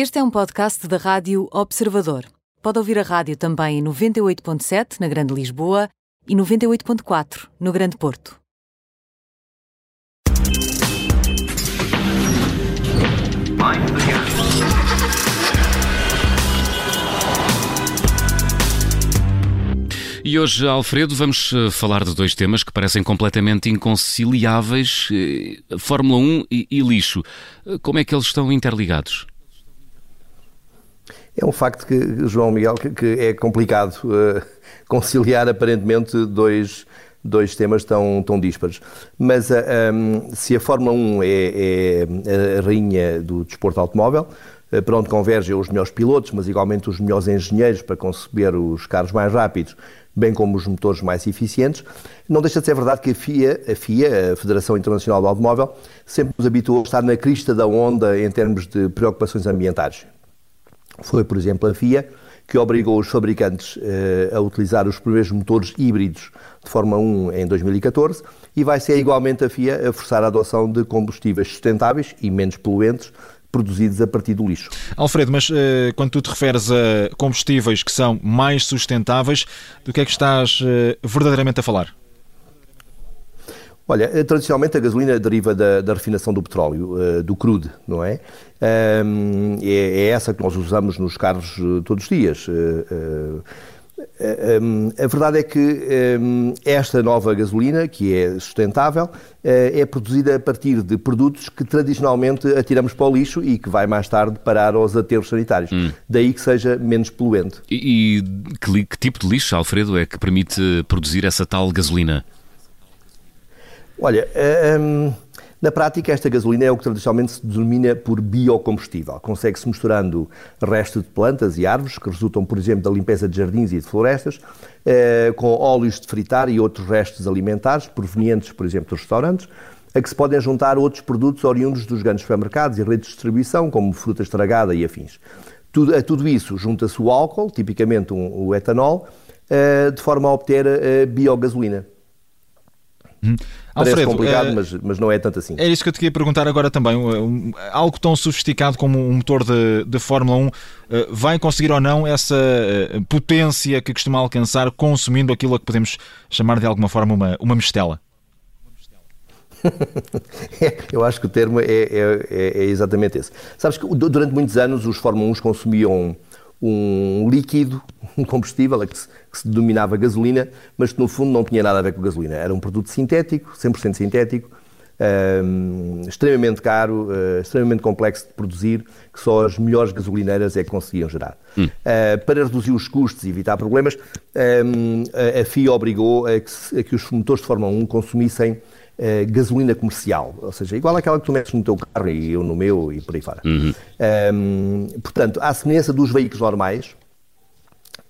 Este é um podcast da Rádio Observador. Pode ouvir a rádio também em 98.7 na Grande Lisboa e 98.4 no Grande Porto. E hoje, Alfredo, vamos eh, falar de dois temas que parecem completamente inconciliáveis: eh, Fórmula 1 e, e lixo. Eh, como é que eles estão interligados? Um facto que, João Miguel, que, que é complicado uh, conciliar aparentemente dois, dois temas tão, tão díspares. Mas uh, um, se a Fórmula 1 é, é a rainha do desporto automóvel, uh, para onde convergem os melhores pilotos, mas igualmente os melhores engenheiros para conceber os carros mais rápidos, bem como os motores mais eficientes, não deixa de ser verdade que a FIA, a FIA, a Federação Internacional do Automóvel, sempre nos habituou a estar na crista da onda em termos de preocupações ambientais. Foi, por exemplo, a FIA que obrigou os fabricantes eh, a utilizar os primeiros motores híbridos de Fórmula 1 em 2014 e vai ser igualmente a FIA a forçar a adoção de combustíveis sustentáveis e menos poluentes produzidos a partir do lixo. Alfredo, mas eh, quando tu te referes a combustíveis que são mais sustentáveis, do que é que estás eh, verdadeiramente a falar? Olha, eh, tradicionalmente a gasolina deriva da, da refinação do petróleo, uh, do crude, não é? É? é? essa que nós usamos nos carros uh, todos os dias. A verdade é que esta nova gasolina, que é sustentável, é produzida a partir de produtos que tradicionalmente atiramos para o lixo e que vai mais tarde parar aos aterros sanitários. Hum. Daí que seja menos poluente. E, e que, que tipo de lixo, Alfredo, é que permite produzir essa tal gasolina? Olha, um, na prática, esta gasolina é o que tradicionalmente se denomina por biocombustível. Consegue-se misturando restos de plantas e árvores, que resultam, por exemplo, da limpeza de jardins e de florestas, eh, com óleos de fritar e outros restos alimentares, provenientes, por exemplo, dos restaurantes, a que se podem juntar outros produtos oriundos dos grandes supermercados e redes de distribuição, como fruta estragada e afins. Tudo, a tudo isso junta-se o álcool, tipicamente um, o etanol, eh, de forma a obter a biogasolina. Hum. Parece Alfredo, complicado, é, mas, mas não é tanto assim. É isso que eu te queria perguntar agora também. Um, algo tão sofisticado como um motor de, de Fórmula 1 uh, eh, vai conseguir ou não essa uh, potência que costuma alcançar consumindo aquilo a que podemos chamar de alguma forma uma, uma mistela? eu acho que o termo é, é, é, exatamente esse. Sabes que durante muitos anos os Fórmula 1 consumiam um líquido, um combustível, que se, que se denominava gasolina, mas que no fundo não tinha nada a ver com gasolina. Era um produto sintético, 100% sintético, um, extremamente caro, uh, extremamente complexo de produzir, que só as melhores gasolineiras é que conseguiam gerar. Hum. Uh, para reduzir os custos e evitar problemas, um, a, a FIA obrigou a que, a que, os motores de Fórmula 1 consumissem Uh, gasolina comercial, ou seja, igual àquela que tu metes no teu carro e eu no meu e por aí fora. Uhum. Um, portanto, à semelhança dos veículos normais,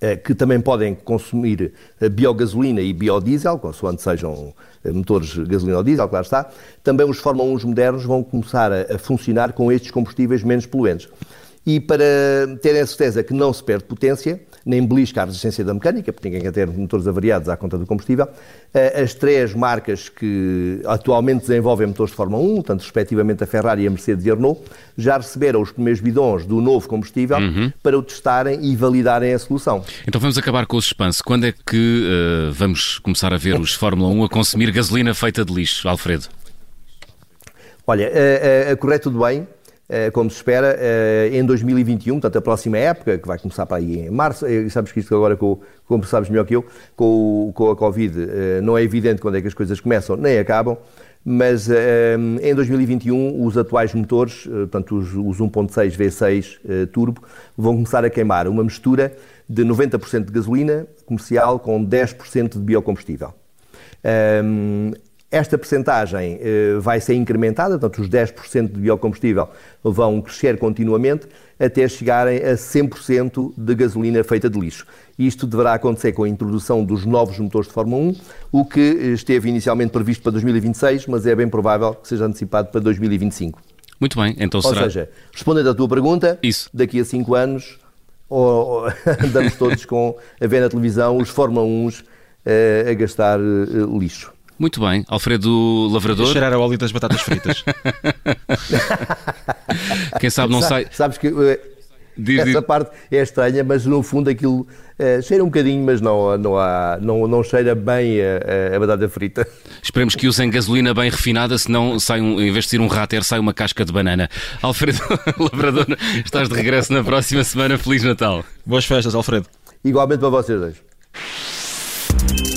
uh, que também podem consumir uh, biogasolina e biodiesel, consoante sejam motores gasolina ou diesel, claro está, também os Fórmula 1 modernos vão começar a funcionar com estes combustíveis menos poluentes. E para terem a certeza que não se perde potência, nem belisca a resistência da mecânica, porque ninguém quer ter motores avariados à conta do combustível. Eh, as três marcas que atualmente desenvolvem motores de Fórmula 1, tanto respectivamente a Ferrari, a Mercedes e a Renault, já receberam os primeiros bidões do novo combustível uhum. para o testarem e validarem a solução. Então vamos acabar com o suspense. Quando é que uh, vamos começar a ver os Fórmula 1 a consumir gasolina feita de lixo, Alfredo? Olha, a, a, a correr tudo bem, como se espera, eh, em 2021, portanto a próxima época, que vai começar para aí em março, eh, sabes que isto agora, com, como sabes melhor que eu, com, com a Covid, não é evidente quando é que as coisas começam nem acabam, mas em 2021 os atuais motores, portanto os 1.6 V6 turbo, vão começar a queimar uma mistura de 90% de gasolina comercial com 10% de biocombustível. Esta percentagem eh, vai ser incrementada, portanto, os 10% de biocombustível vão crescer continuamente até chegarem a 100% de gasolina feita de lixo. Isto deverá acontecer com a introdução dos novos motores de Fórmula 1, o que esteve inicialmente previsto para 2026, mas é bem provável que seja antecipado para 2025. Muito bem, então será... Ou seja, respondendo à tua pergunta, Isso. daqui a 5 anos ou, ou, andamos todos com, a ver na televisão os Fórmula 1 eh, a gastar eh, lixo. Muito bem. Alfredo Lavrador. Cheirar a óleo das batatas fritas. Quem sabe não sai. Sabes que. Eh, Diz, Essa diz. parte é estranha, mas no fundo aquilo uh, cheira um bocadinho, mas não, não, há, não, não cheira bem a, a, batata frita. Esperemos que usem gasolina bem refinada, senão sai um, em vez de ser um rater, sai uma casca de banana. Alfredo Labrador, estás de regresso na próxima semana. Feliz Natal. Boas festas, Alfredo. Igualmente para vocês dois.